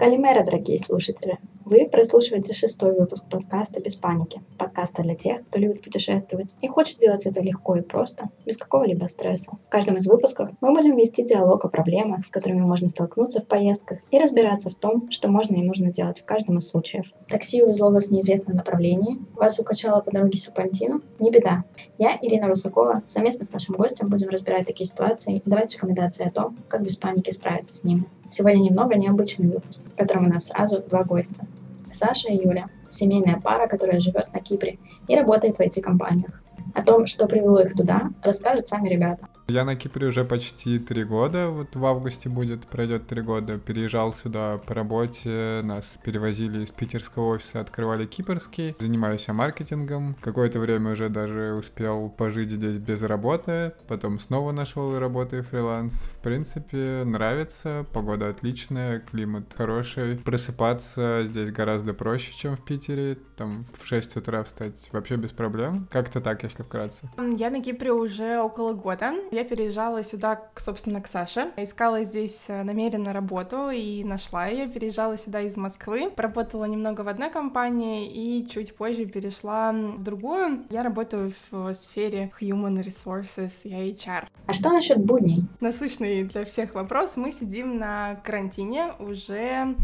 Калимера, дорогие слушатели! Вы прослушиваете шестой выпуск подкаста «Без паники». Подкаста для тех, кто любит путешествовать и хочет делать это легко и просто, без какого-либо стресса. В каждом из выпусков мы будем вести диалог о проблемах, с которыми можно столкнуться в поездках, и разбираться в том, что можно и нужно делать в каждом из случаев. Такси увезло вас в неизвестном направлении, вас укачало по дороге Серпантину? Не беда. Я, Ирина Русакова, совместно с нашим гостем будем разбирать такие ситуации и давать рекомендации о том, как без паники справиться с ними. Сегодня немного необычный выпуск, в котором у нас сразу два гостя. Саша и Юля, семейная пара, которая живет на Кипре и работает в IT-компаниях. О том, что привело их туда, расскажут сами ребята. Я на Кипре уже почти три года, вот в августе будет, пройдет три года. Переезжал сюда по работе, нас перевозили из питерского офиса, открывали кипрский. Занимаюсь я маркетингом. Какое-то время уже даже успел пожить здесь без работы, потом снова нашел работу и фриланс. В принципе, нравится, погода отличная, климат хороший. Просыпаться здесь гораздо проще, чем в Питере. Там в 6 утра встать вообще без проблем. Как-то так, если вкратце. Я на Кипре уже около года. Я я переезжала сюда, собственно, к Саше. Искала здесь э, намеренно работу и нашла ее. Переезжала сюда из Москвы. Поработала немного в одной компании и чуть позже перешла в другую. Я работаю в сфере Human Resources и HR. А что насчет будней? Насущный для всех вопрос. Мы сидим на карантине уже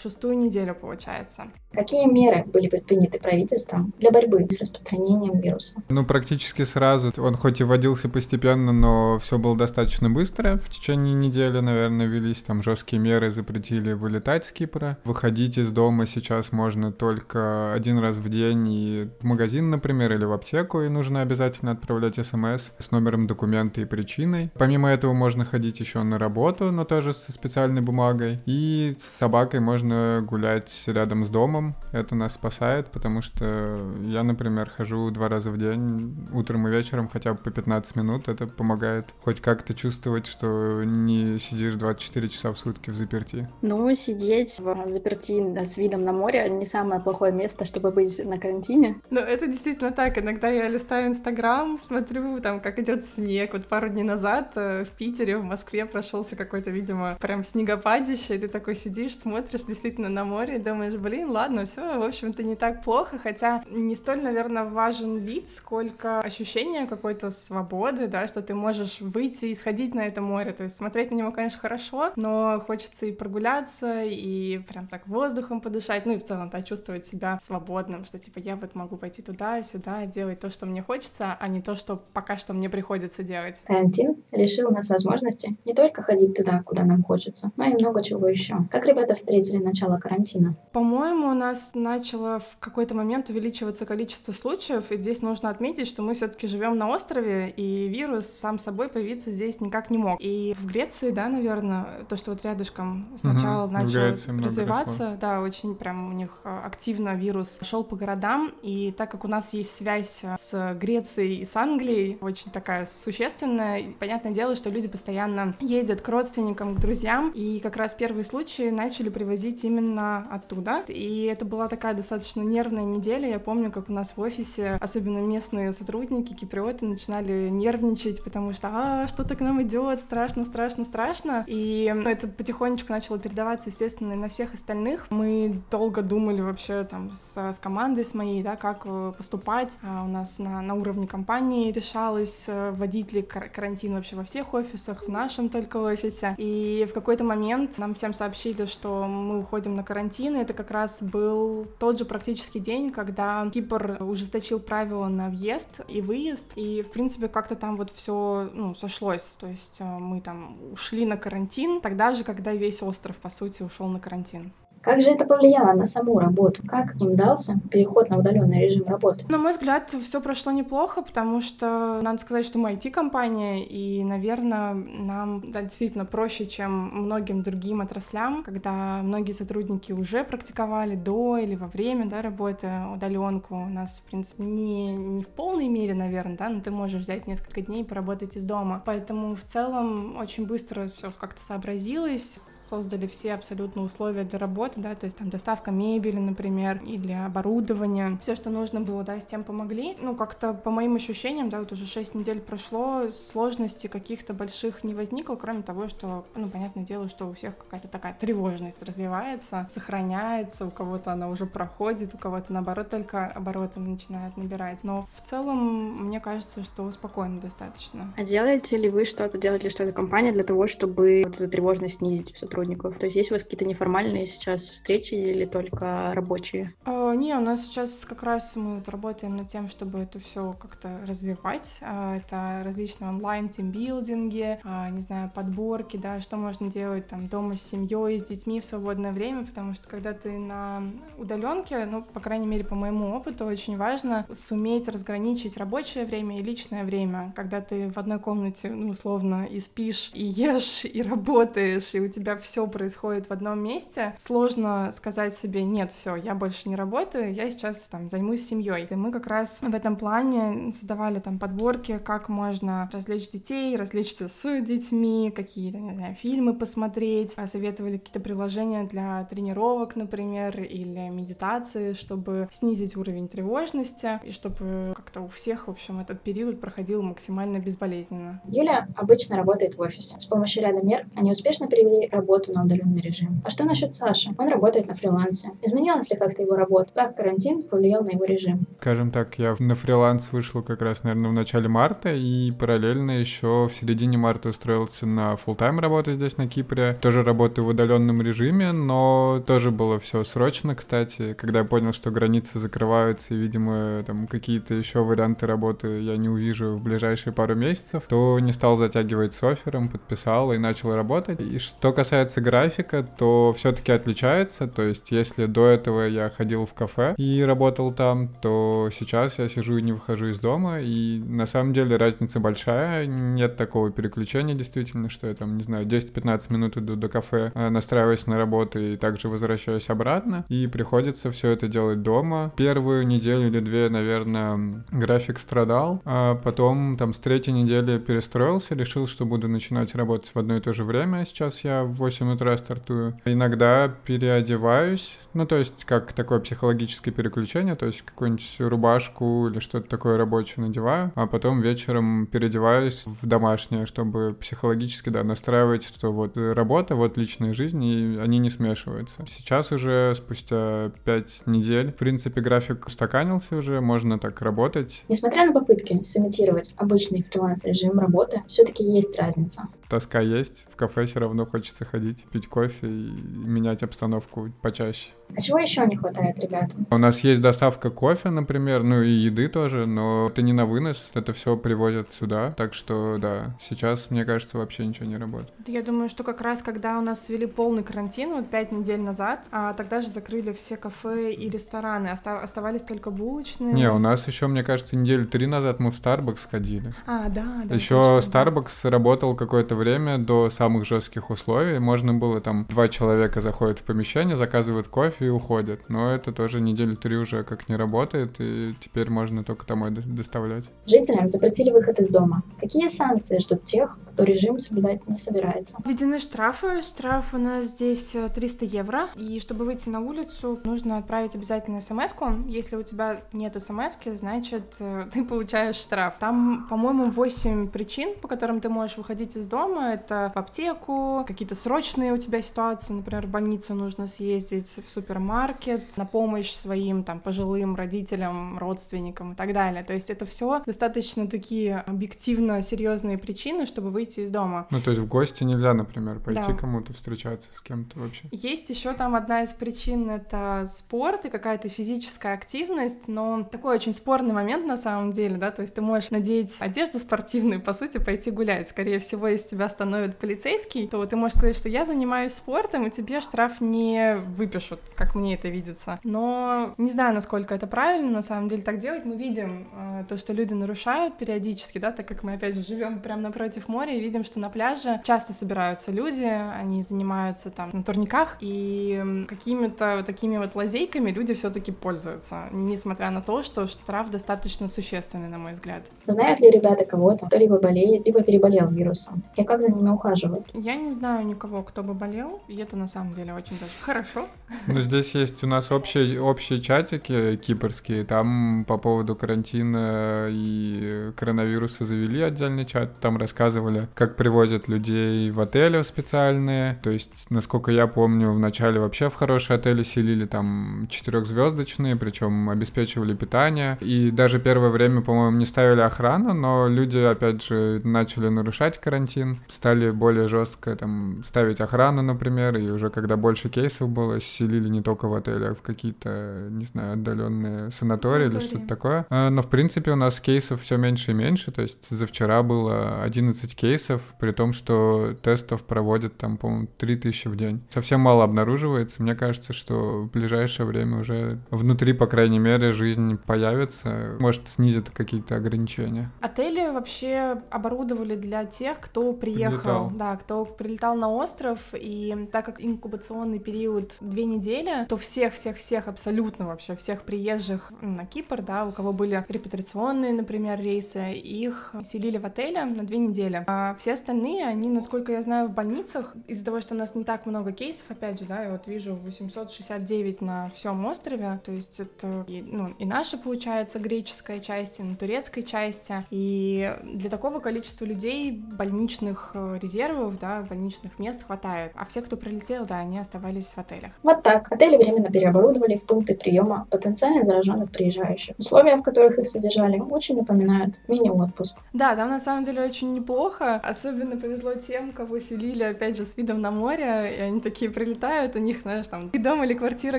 шестую неделю, получается. Какие меры были предприняты правительством для борьбы с распространением вируса? Ну, практически сразу. Он хоть и вводился постепенно, но все было достаточно быстро. В течение недели, наверное, велись там жесткие меры, запретили вылетать с Кипра. Выходить из дома сейчас можно только один раз в день и в магазин, например, или в аптеку, и нужно обязательно отправлять смс с номером документа и причиной. Помимо этого можно ходить еще на работу, но тоже со специальной бумагой. И с собакой можно гулять рядом с домом. Это нас спасает, потому что я, например, хожу два раза в день, утром и вечером, хотя бы по 15 минут. Это помогает хоть как-то чувствовать, что не сидишь 24 часа в сутки в заперти. Ну, сидеть в заперти с видом на море не самое плохое место, чтобы быть на карантине. Ну, это действительно так. Иногда я листаю Инстаграм, смотрю, там, как идет снег. Вот пару дней назад э, в Питере, в Москве прошелся какой-то, видимо, прям снегопадище, и ты такой сидишь, сидишь, смотришь действительно на море и думаешь, блин, ладно, все, в общем-то, не так плохо, хотя не столь, наверное, важен вид, сколько ощущение какой-то свободы, да, что ты можешь выйти и сходить на это море, то есть смотреть на него, конечно, хорошо, но хочется и прогуляться, и прям так воздухом подышать, ну и в целом, да, чувствовать себя свободным, что типа я вот могу пойти туда, сюда, делать то, что мне хочется, а не то, что пока что мне приходится делать. Карантин лишил нас возможности не только ходить туда, куда нам хочется, но и много чего еще. Как ребята ребята встретили начало карантина? По-моему, у нас начало в какой-то момент увеличиваться количество случаев, и здесь нужно отметить, что мы все-таки живем на острове, и вирус сам собой появиться здесь никак не мог. И в Греции, да, наверное, то, что вот рядышком сначала угу, начал развиваться, да, очень прям у них а, активно вирус шел по городам, и так как у нас есть связь с Грецией и с Англией, очень такая существенная, понятное дело, что люди постоянно ездят к родственникам, к друзьям, и как раз первые случаи начали начали привозить именно оттуда. И это была такая достаточно нервная неделя. Я помню, как у нас в офисе, особенно местные сотрудники, киприоты, начинали нервничать, потому что а, что-то к нам идет, страшно, страшно, страшно. И ну, это потихонечку начало передаваться, естественно, и на всех остальных. Мы долго думали вообще там с, с командой с моей, да, как э, поступать. А у нас на, на уровне компании решалось э, вводить ли карантин вообще во всех офисах, в нашем только офисе. И в какой-то момент нам всем сообщили, что что мы уходим на карантин, и это как раз был тот же практически день, когда Кипр ужесточил правила на въезд и выезд, и, в принципе, как-то там вот все ну, сошлось, то есть э, мы там ушли на карантин, тогда же, когда весь остров, по сути, ушел на карантин. Как же это повлияло на саму работу? Как им дался переход на удаленный режим работы? На мой взгляд, все прошло неплохо, потому что надо сказать, что мы IT-компания, и, наверное, нам да, действительно проще, чем многим другим отраслям, когда многие сотрудники уже практиковали до или во время да, работы удаленку. У нас, в принципе, не, не в полной мере, наверное, да, но ты можешь взять несколько дней и поработать из дома. Поэтому в целом очень быстро все как-то сообразилось, создали все абсолютно условия для работы, работы, да, то есть там доставка мебели, например, или оборудования, все, что нужно было, да, с тем помогли. Ну, как-то по моим ощущениям, да, вот уже 6 недель прошло, сложностей каких-то больших не возникло, кроме того, что, ну, понятное дело, что у всех какая-то такая тревожность развивается, сохраняется, у кого-то она уже проходит, у кого-то, наоборот, только обороты начинает набирать. Но в целом, мне кажется, что спокойно достаточно. А делаете ли вы что-то, делает ли что-то компания для того, чтобы вот эту тревожность снизить у сотрудников? То есть есть у вас какие-то неформальные сейчас встречи или только рабочие? А, не, у нас сейчас как раз мы вот работаем над тем, чтобы это все как-то развивать. А, это различные онлайн тимбилдинги, а, не знаю, подборки, да, что можно делать там дома с семьей, с детьми в свободное время, потому что когда ты на удаленке, ну, по крайней мере, по моему опыту, очень важно суметь разграничить рабочее время и личное время, когда ты в одной комнате, ну, условно, и спишь, и ешь, и работаешь, и у тебя все происходит в одном месте, сложно сказать себе, нет, все, я больше не работаю, я сейчас там займусь семьей. И мы как раз в этом плане создавали там подборки, как можно развлечь детей, развлечься с детьми, какие-то, не знаю, фильмы посмотреть, советовали какие-то приложения для тренировок, например, или медитации, чтобы снизить уровень тревожности и чтобы как-то у всех, в общем, этот период проходил максимально безболезненно. Юля обычно работает в офисе. С помощью ряда мер они успешно перевели работу на удаленный режим. А что насчет Саши? Он работает на фрилансе. Изменилась ли как-то его работа? Как карантин повлиял на его режим? Скажем так, я на фриланс вышел как раз, наверное, в начале марта, и параллельно еще в середине марта устроился на full тайм работу здесь, на Кипре. Тоже работаю в удаленном режиме, но тоже было все срочно, кстати. Когда я понял, что границы закрываются, и, видимо, там какие-то еще варианты работы я не увижу в ближайшие пару месяцев, то не стал затягивать с оффером, подписал и начал работать. И что касается графика, то все-таки отличается. То есть, если до этого я ходил в кафе и работал там, то сейчас я сижу и не выхожу из дома. И на самом деле разница большая. Нет такого переключения действительно, что я там, не знаю, 10-15 минут иду до кафе, э, настраиваюсь на работу и также возвращаюсь обратно. И приходится все это делать дома. Первую неделю или две, наверное, график страдал. А потом там с третьей недели перестроился, решил, что буду начинать работать в одно и то же время. Сейчас я в 8 утра стартую. Иногда переодеваюсь, ну то есть как такое психологическое переключение, то есть какую-нибудь рубашку или что-то такое рабочее надеваю, а потом вечером переодеваюсь в домашнее, чтобы психологически, да, настраивать, что вот работа, вот личная жизнь, и они не смешиваются. Сейчас уже спустя 5 недель, в принципе, график устаканился уже, можно так работать. Несмотря на попытки сымитировать обычный фриланс-режим работы, все-таки есть разница. Тоска есть, в кафе все равно хочется ходить, пить кофе и менять обстановку почаще. А чего еще не хватает ребятам? У нас есть доставка кофе, например, ну и еды тоже, но это не на вынос, это все привозят сюда, так что да, сейчас, мне кажется, вообще ничего не работает. Я думаю, что как раз когда у нас ввели полный карантин, вот пять недель назад, а тогда же закрыли все кафе и рестораны, остав- оставались только булочные. Не, у нас еще, мне кажется, недели три назад мы в Starbucks ходили. А, да, да. Еще точно, Starbucks да. работал какое-то время до самых жестких условий. Можно было там два человека заходят в помещение, заказывают кофе и уходят. Но это тоже недели три уже как не работает, и теперь можно только домой доставлять. Жителям запретили выход из дома. Какие санкции ждут тех, кто режим соблюдать не собирается? Введены штрафы. Штраф у нас здесь 300 евро. И чтобы выйти на улицу, нужно отправить обязательно смс -ку. Если у тебя нет смс значит, э, ты получаешь штраф. Там, по-моему, 8 причин, по которым ты можешь выходить из дома. Это в аптеку, какие-то срочные у тебя ситуации, например, в больницу нужно съездить, в супермаркет, на помощь своим там пожилым родителям, родственникам и так далее. То есть это все достаточно такие объективно серьезные причины, чтобы выйти из дома. Ну, то есть в гости нельзя, например, пойти да. кому-то встречаться с кем-то вообще. Есть еще там одна из причин это спорт и какая-то физическая активность, но такой очень спорный момент на самом деле, да, то есть ты можешь надеть одежду спортивную, по сути, пойти гулять. Скорее всего, если тебя остановит полицейский, то ты можешь сказать, что я занимаюсь спортом, и тебе штраф не выпишут. Как мне это видится. Но не знаю, насколько это правильно на самом деле так делать. Мы видим э, то, что люди нарушают периодически, да, так как мы опять же живем прямо напротив моря и видим, что на пляже часто собираются люди, они занимаются там на турниках, и какими-то такими вот лазейками люди все-таки пользуются, несмотря на то, что штраф достаточно существенный, на мой взгляд. Знают ли ребята кого-то, кто либо болеет, либо переболел вирусом? И как за ними ухаживают? Я не знаю никого, кто бы болел, и это на самом деле очень даже хорошо. Ну, здесь есть у нас общие, общие чатики кипрские, там по поводу карантина и коронавируса завели отдельный чат, там рассказывали, как привозят людей в отели специальные, то есть, насколько я помню, вначале вообще в хорошие отели селили, там четырехзвездочные, причем обеспечивали питание, и даже первое время, по-моему, не ставили охрану, но люди, опять же, начали нарушать карантин, стали более жестко там ставить охрану, например, и уже когда больше кейсов было, селили не только в отелях, а в какие-то, не знаю, отдаленные санатории, санатории. или что-то такое. А, но, в принципе, у нас кейсов все меньше и меньше, то есть за вчера было 11 кейсов, при том, что тестов проводят там, по-моему, 3000 в день. Совсем мало обнаруживается. Мне кажется, что в ближайшее время уже внутри, по крайней мере, жизнь появится, может, снизит какие-то ограничения. Отели вообще оборудовали для тех, кто приехал, прилетал. да, кто прилетал на остров, и так как инкубационный период две недели, то всех-всех-всех, абсолютно вообще всех приезжих на Кипр, да, у кого были репатриационные, например, рейсы, их селили в отеле на две недели. А все остальные, они, насколько я знаю, в больницах, из-за того, что у нас не так много кейсов, опять же, да, я вот вижу 869 на всем острове, то есть это и, ну, и наша, получается, греческая часть, и на турецкой части, и для такого количества людей больничных э, резервов, да, больничных мест хватает, а все, кто прилетел, да, они оставались в отелях. Вот так. Отели временно переоборудовали в пункты приема потенциально зараженных приезжающих. Условия, в которых их содержали, очень напоминают мини-отпуск. Да, там на самом деле очень неплохо. Особенно повезло тем, кого селили, опять же, с видом на море, и они такие прилетают, у них, знаешь, там и дом или квартира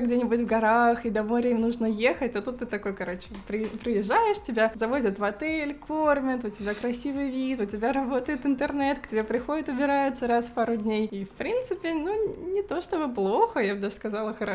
где-нибудь в горах, и до моря им нужно ехать, а тут ты такой, короче, при, приезжаешь, тебя завозят в отель, кормят, у тебя красивый вид, у тебя работает интернет, к тебе приходят, убираются раз в пару дней. И, в принципе, ну, не то чтобы плохо, я бы даже сказала, хорошо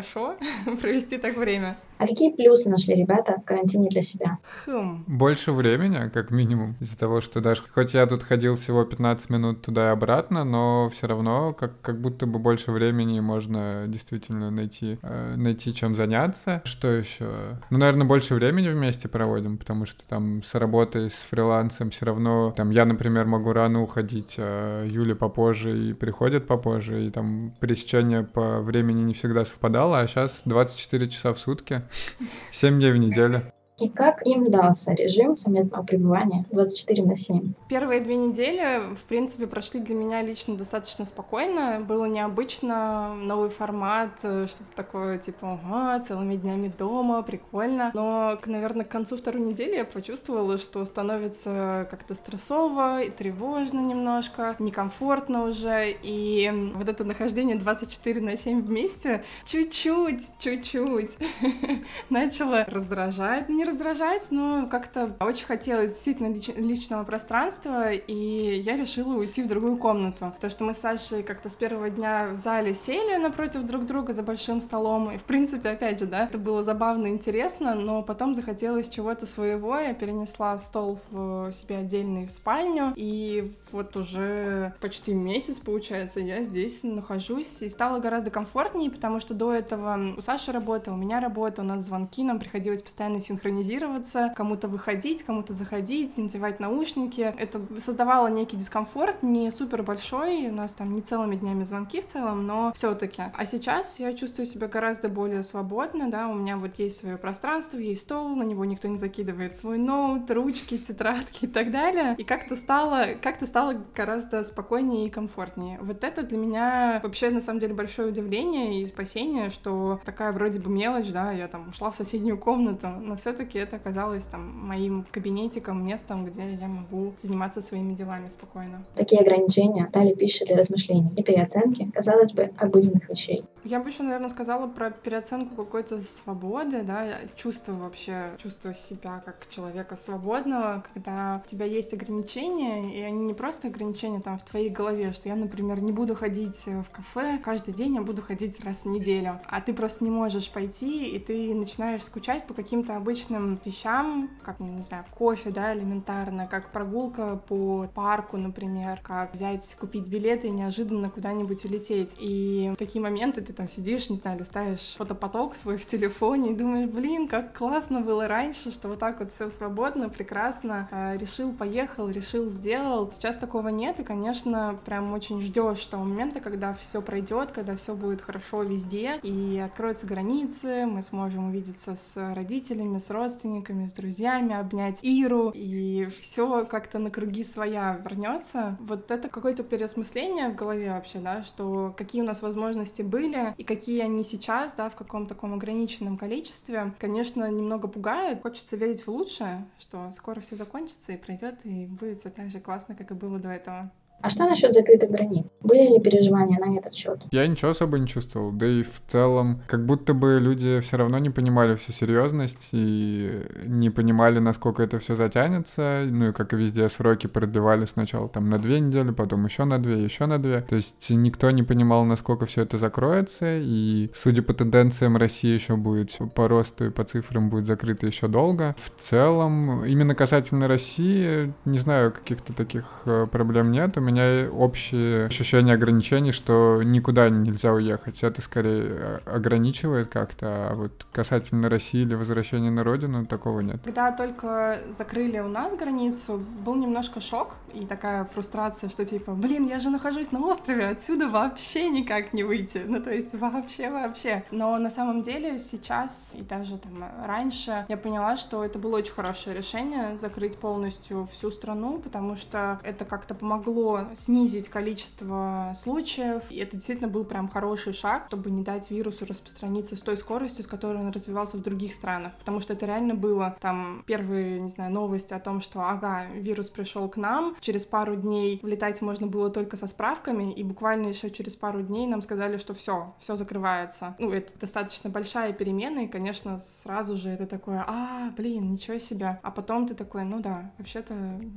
провести так время. А какие плюсы нашли ребята в карантине для себя? Хм. Больше времени, как минимум, из-за того, что даже хоть я тут ходил всего 15 минут туда и обратно, но все равно как, как будто бы больше времени можно действительно найти, э, найти чем заняться. Что еще? Ну, наверное, больше времени вместе проводим, потому что там с работой, с фрилансом все равно, там я, например, могу рано уходить, а Юля попозже и приходит попозже, и там пересечение по времени не всегда совпадало, а сейчас 24 часа в сутки, 7 дней в неделю. И как им дался режим совместного пребывания 24 на 7? Первые две недели, в принципе, прошли для меня лично достаточно спокойно. Было необычно, новый формат, э, что-то такое, типа, ага, целыми днями дома, прикольно. Но, наверное, к концу второй недели я почувствовала, что становится как-то стрессово и тревожно немножко, некомфортно уже. И вот это нахождение 24 на 7 вместе чуть-чуть, чуть-чуть начало раздражать, не раздражать, но как-то очень хотелось действительно лич- личного пространства, и я решила уйти в другую комнату. Потому что мы с Сашей как-то с первого дня в зале сели напротив друг друга за большим столом, и, в принципе, опять же, да, это было забавно интересно, но потом захотелось чего-то своего, я перенесла стол в себе отдельный в спальню, и вот уже почти месяц, получается, я здесь нахожусь, и стало гораздо комфортнее, потому что до этого у Саши работа, у меня работа, у нас звонки, нам приходилось постоянно синхронизировать синхронизироваться, кому-то выходить, кому-то заходить, надевать наушники. Это создавало некий дискомфорт, не супер большой, у нас там не целыми днями звонки в целом, но все-таки. А сейчас я чувствую себя гораздо более свободно, да, у меня вот есть свое пространство, есть стол, на него никто не закидывает свой ноут, ручки, тетрадки и так далее. И как-то стало, как-то стало гораздо спокойнее и комфортнее. Вот это для меня вообще на самом деле большое удивление и спасение, что такая вроде бы мелочь, да, я там ушла в соседнюю комнату, но все-таки все-таки это оказалось там моим кабинетиком, местом, где я могу заниматься своими делами спокойно. Такие ограничения дали пищу для размышлений и переоценки, казалось бы, обыденных вещей. Я бы еще, наверное, сказала про переоценку какой-то свободы, да, чувство вообще, чувство себя как человека свободного, когда у тебя есть ограничения, и они не просто ограничения там в твоей голове, что я, например, не буду ходить в кафе каждый день, я буду ходить раз в неделю, а ты просто не можешь пойти, и ты начинаешь скучать по каким-то обычным вещам, как, не знаю, кофе, да, элементарно, как прогулка по парку, например, как взять, купить билеты и неожиданно куда-нибудь улететь. И в такие моменты ты там сидишь, не знаю, листаешь фотопоток свой в телефоне и думаешь, блин, как классно было раньше, что вот так вот все свободно, прекрасно, а, решил, поехал, решил, сделал. Сейчас такого нет, и, конечно, прям очень ждешь того момента, когда все пройдет, когда все будет хорошо везде, и откроются границы, мы сможем увидеться с родителями, с родственниками, с друзьями, обнять Иру, и все как-то на круги своя вернется. Вот это какое-то переосмысление в голове вообще, да, что какие у нас возможности были и какие они сейчас, да, в каком таком ограниченном количестве, конечно, немного пугает. Хочется верить в лучшее, что скоро все закончится и пройдет, и будет все так же классно, как и было до этого. А что насчет закрытых границ? Были ли переживания на этот счет? Я ничего особо не чувствовал. Да и в целом, как будто бы люди все равно не понимали всю серьезность и не понимали, насколько это все затянется. Ну и как и везде, сроки продлевали сначала там на две недели, потом еще на две, еще на две. То есть никто не понимал, насколько все это закроется. И судя по тенденциям, Россия еще будет по росту и по цифрам будет закрыта еще долго. В целом, именно касательно России, не знаю, каких-то таких э, проблем нет. У меня меня общее ощущение ограничений, что никуда нельзя уехать. Это скорее э, ограничивает как-то, а вот касательно России или возвращения на родину такого нет. Когда только закрыли у нас границу, был немножко шок и такая фрустрация, что типа, блин, я же нахожусь на острове, отсюда вообще никак не выйти. Ну, то есть вообще-вообще. Но на самом деле сейчас и даже там раньше я поняла, что это было очень хорошее решение закрыть полностью всю страну, потому что это как-то помогло снизить количество случаев. И это действительно был прям хороший шаг, чтобы не дать вирусу распространиться с той скоростью, с которой он развивался в других странах. Потому что это реально было там первые, не знаю, новости о том, что ага, вирус пришел к нам. Через пару дней влетать можно было только со справками, и буквально еще через пару дней нам сказали, что все, все закрывается. Ну, это достаточно большая перемена, и, конечно, сразу же это такое, а, блин, ничего себе. А потом ты такой, ну да, вообще-то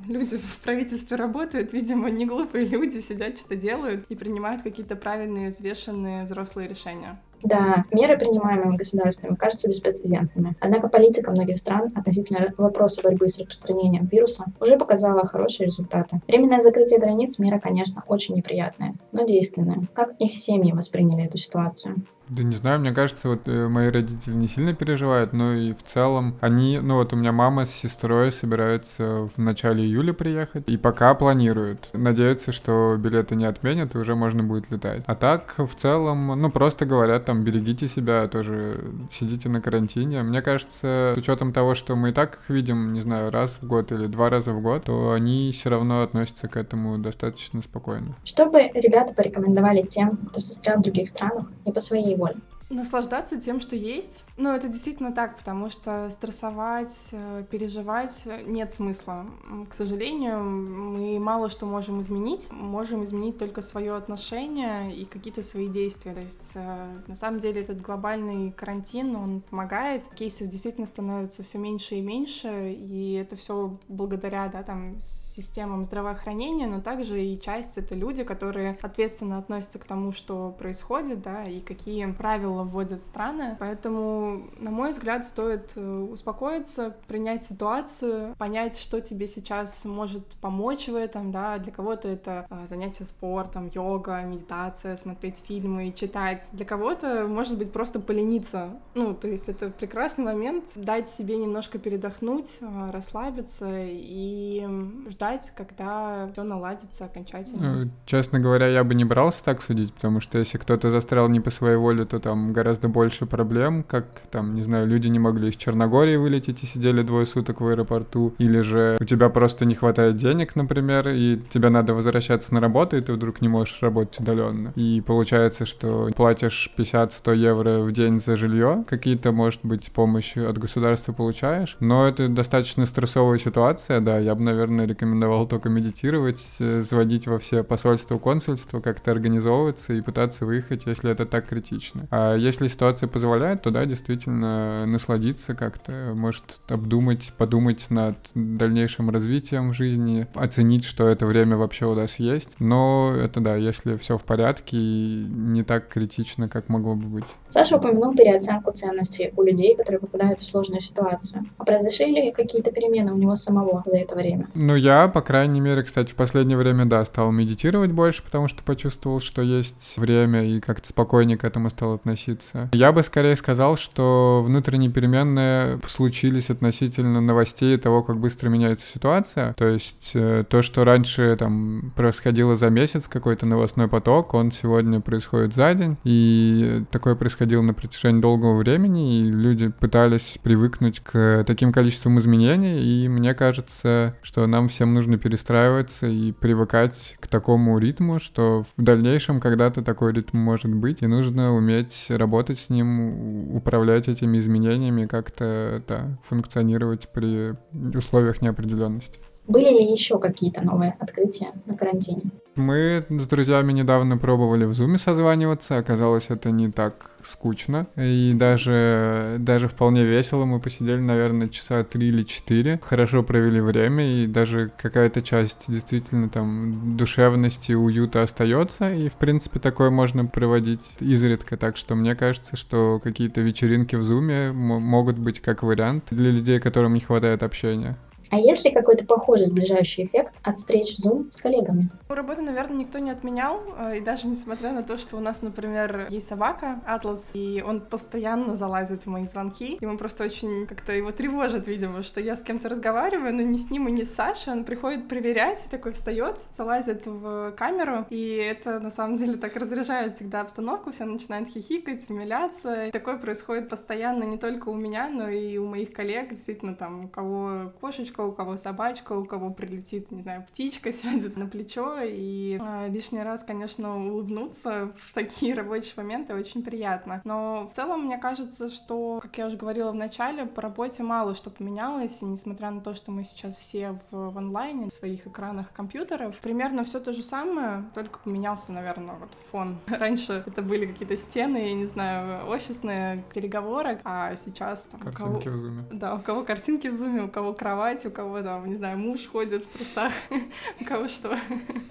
люди в правительстве работают, видимо, не глупые люди сидят, что-то делают и принимают какие-то правильные, взвешенные взрослые решения. Да, меры, принимаемые государствами, кажутся беспрецедентными. Однако политика многих стран относительно вопроса борьбы с распространением вируса уже показала хорошие результаты. Временное закрытие границ мера, конечно, очень неприятная, но действенная. Как их семьи восприняли эту ситуацию? Да не знаю, мне кажется, вот э, мои родители не сильно переживают, но и в целом они, ну вот у меня мама с сестрой собираются в начале июля приехать, и пока планируют. Надеются, что билеты не отменят, и уже можно будет летать. А так, в целом, ну просто говорят там, берегите себя, тоже сидите на карантине. Мне кажется, с учетом того, что мы и так их видим, не знаю, раз в год или два раза в год, то они все равно относятся к этому достаточно спокойно. Что бы ребята порекомендовали тем, кто застрял в других странах не по своей воле. Наслаждаться тем, что есть. Ну, это действительно так, потому что стрессовать, э, переживать нет смысла. К сожалению, мы мало что можем изменить. Можем изменить только свое отношение и какие-то свои действия. То есть, э, на самом деле, этот глобальный карантин, он помогает. Кейсов действительно становится все меньше и меньше, и это все благодаря, да, там, системам здравоохранения, но также и часть — это люди, которые ответственно относятся к тому, что происходит, да, и какие правила вводят страны. Поэтому на мой взгляд, стоит э, успокоиться, принять ситуацию, понять, что тебе сейчас может помочь в этом, да, для кого-то это а, занятие спортом, йога, медитация, смотреть фильмы, читать. Для кого-то, может быть, просто полениться. Ну, то есть это прекрасный момент дать себе немножко передохнуть, а, расслабиться и ждать, когда все наладится окончательно. Ну, честно говоря, я бы не брался так судить, потому что если кто-то застрял не по своей воле, то там гораздо больше проблем, как там, не знаю, люди не могли из Черногории вылететь и сидели двое суток в аэропорту, или же у тебя просто не хватает денег, например, и тебе надо возвращаться на работу, и ты вдруг не можешь работать удаленно. И получается, что платишь 50-100 евро в день за жилье, какие-то, может быть, помощи от государства получаешь, но это достаточно стрессовая ситуация, да, я бы, наверное, рекомендовал только медитировать, э, звонить во все посольства, консульства, как-то организовываться и пытаться выехать, если это так критично. А если ситуация позволяет, то да, действительно насладиться как-то, может обдумать, подумать над дальнейшим развитием в жизни, оценить, что это время вообще у нас есть. Но это да, если все в порядке и не так критично, как могло бы быть. Саша упомянул переоценку ценностей у людей, которые попадают в сложную ситуацию. А произошли ли какие-то перемены у него самого за это время? Ну, я, по крайней мере, кстати, в последнее время, да, стал медитировать больше, потому что почувствовал, что есть время и как-то спокойнее к этому стал относиться. Я бы скорее сказал, что внутренние перемены случились относительно новостей того, как быстро меняется ситуация. То есть э, то, что раньше там происходило за месяц, какой-то новостной поток, он сегодня происходит за день. И такое происходило на протяжении долгого времени, и люди пытались привыкнуть к таким количествам изменений, и мне кажется, что нам всем нужно перестраиваться и привыкать к такому ритму, что в дальнейшем когда-то такой ритм может быть, и нужно уметь работать с ним, управлять этими изменениями, как-то да, функционировать при условиях неопределенности. Были ли еще какие-то новые открытия на карантине? Мы с друзьями недавно пробовали в зуме созваниваться, оказалось это не так скучно и даже, даже вполне весело. Мы посидели, наверное, часа три или четыре, хорошо провели время и даже какая-то часть действительно там душевности, уюта остается и, в принципе, такое можно проводить изредка, так что мне кажется, что какие-то вечеринки в зуме могут быть как вариант для людей, которым не хватает общения. А есть ли какой-то похожий сближающий эффект от встреч в Zoom с коллегами? Работу, наверное, никто не отменял, э, и даже несмотря на то, что у нас, например, есть собака, Атлас, и он постоянно залазит в мои звонки, ему просто очень как-то его тревожит, видимо, что я с кем-то разговариваю, но не с ним и не с Сашей, он приходит проверять, такой встает, залазит в камеру, и это на самом деле так разряжает всегда обстановку, все начинают хихикать, умиляться, и такое происходит постоянно не только у меня, но и у моих коллег, действительно, там, у кого кошечка, у кого собачка, у кого прилетит, не знаю, птичка сядет на плечо, и э, лишний раз, конечно, улыбнуться в такие рабочие моменты очень приятно. Но в целом, мне кажется, что, как я уже говорила в начале, по работе мало что поменялось, и несмотря на то, что мы сейчас все в, в онлайне, в своих экранах компьютеров, примерно все то же самое, только поменялся, наверное, вот фон. Раньше это были какие-то стены, я не знаю, офисные переговоры, а сейчас там... Картинки кого... в зуме. Да, у кого картинки в зуме, у кого кровать, у кого там, не знаю, муж ходит в трусах, у кого что.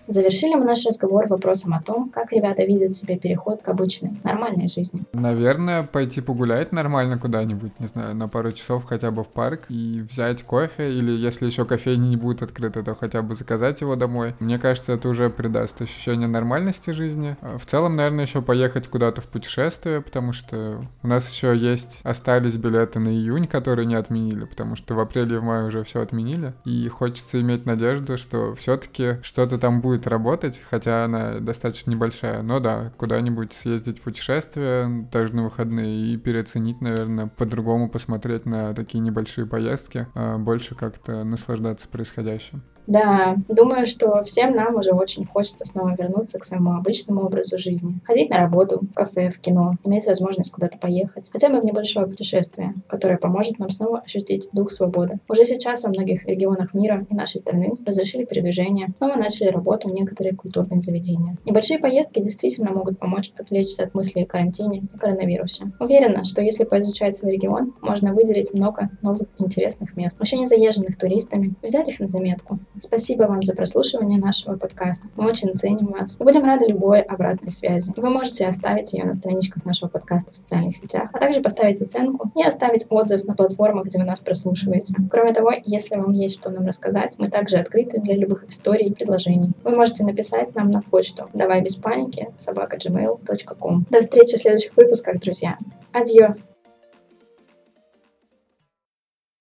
Завершили мы наш разговор вопросом о том, как ребята видят себе переход к обычной, нормальной жизни. Наверное, пойти погулять нормально куда-нибудь, не знаю, на пару часов хотя бы в парк и взять кофе, или если еще кофейни не будет открыта, то хотя бы заказать его домой. Мне кажется, это уже придаст ощущение нормальности жизни. А в целом, наверное, еще поехать куда-то в путешествие, потому что у нас еще есть, остались билеты на июнь, которые не отменили, потому что в апреле и в мае уже все отменили. И хочется иметь надежду, что все-таки что-то там будет работать, хотя она достаточно небольшая. Но да, куда-нибудь съездить в путешествие, даже на выходные, и переоценить, наверное, по-другому посмотреть на такие небольшие поездки, а больше как-то наслаждаться происходящим. Да, думаю, что всем нам уже очень хочется снова вернуться к своему обычному образу жизни. Ходить на работу, в кафе, в кино, иметь возможность куда-то поехать. Хотя бы в небольшое путешествие, которое поможет нам снова ощутить дух свободы. Уже сейчас во многих регионах мира и нашей страны разрешили передвижение, снова начали работу некоторые культурные заведения. Небольшие поездки действительно могут помочь отвлечься от мыслей о карантине и коронавирусе. Уверена, что если поизучать свой регион, можно выделить много новых интересных мест, еще не заезженных туристами, взять их на заметку. Спасибо вам за прослушивание нашего подкаста. Мы очень ценим вас и будем рады любой обратной связи. Вы можете оставить ее на страничках нашего подкаста в социальных сетях, а также поставить оценку и оставить отзыв на платформах, где вы нас прослушиваете. Кроме того, если вам есть что нам рассказать, мы также открыты для любых историй и предложений. Вы можете написать нам на почту давай без паники собака gmail.com. До встречи в следующих выпусках, друзья. Адьё!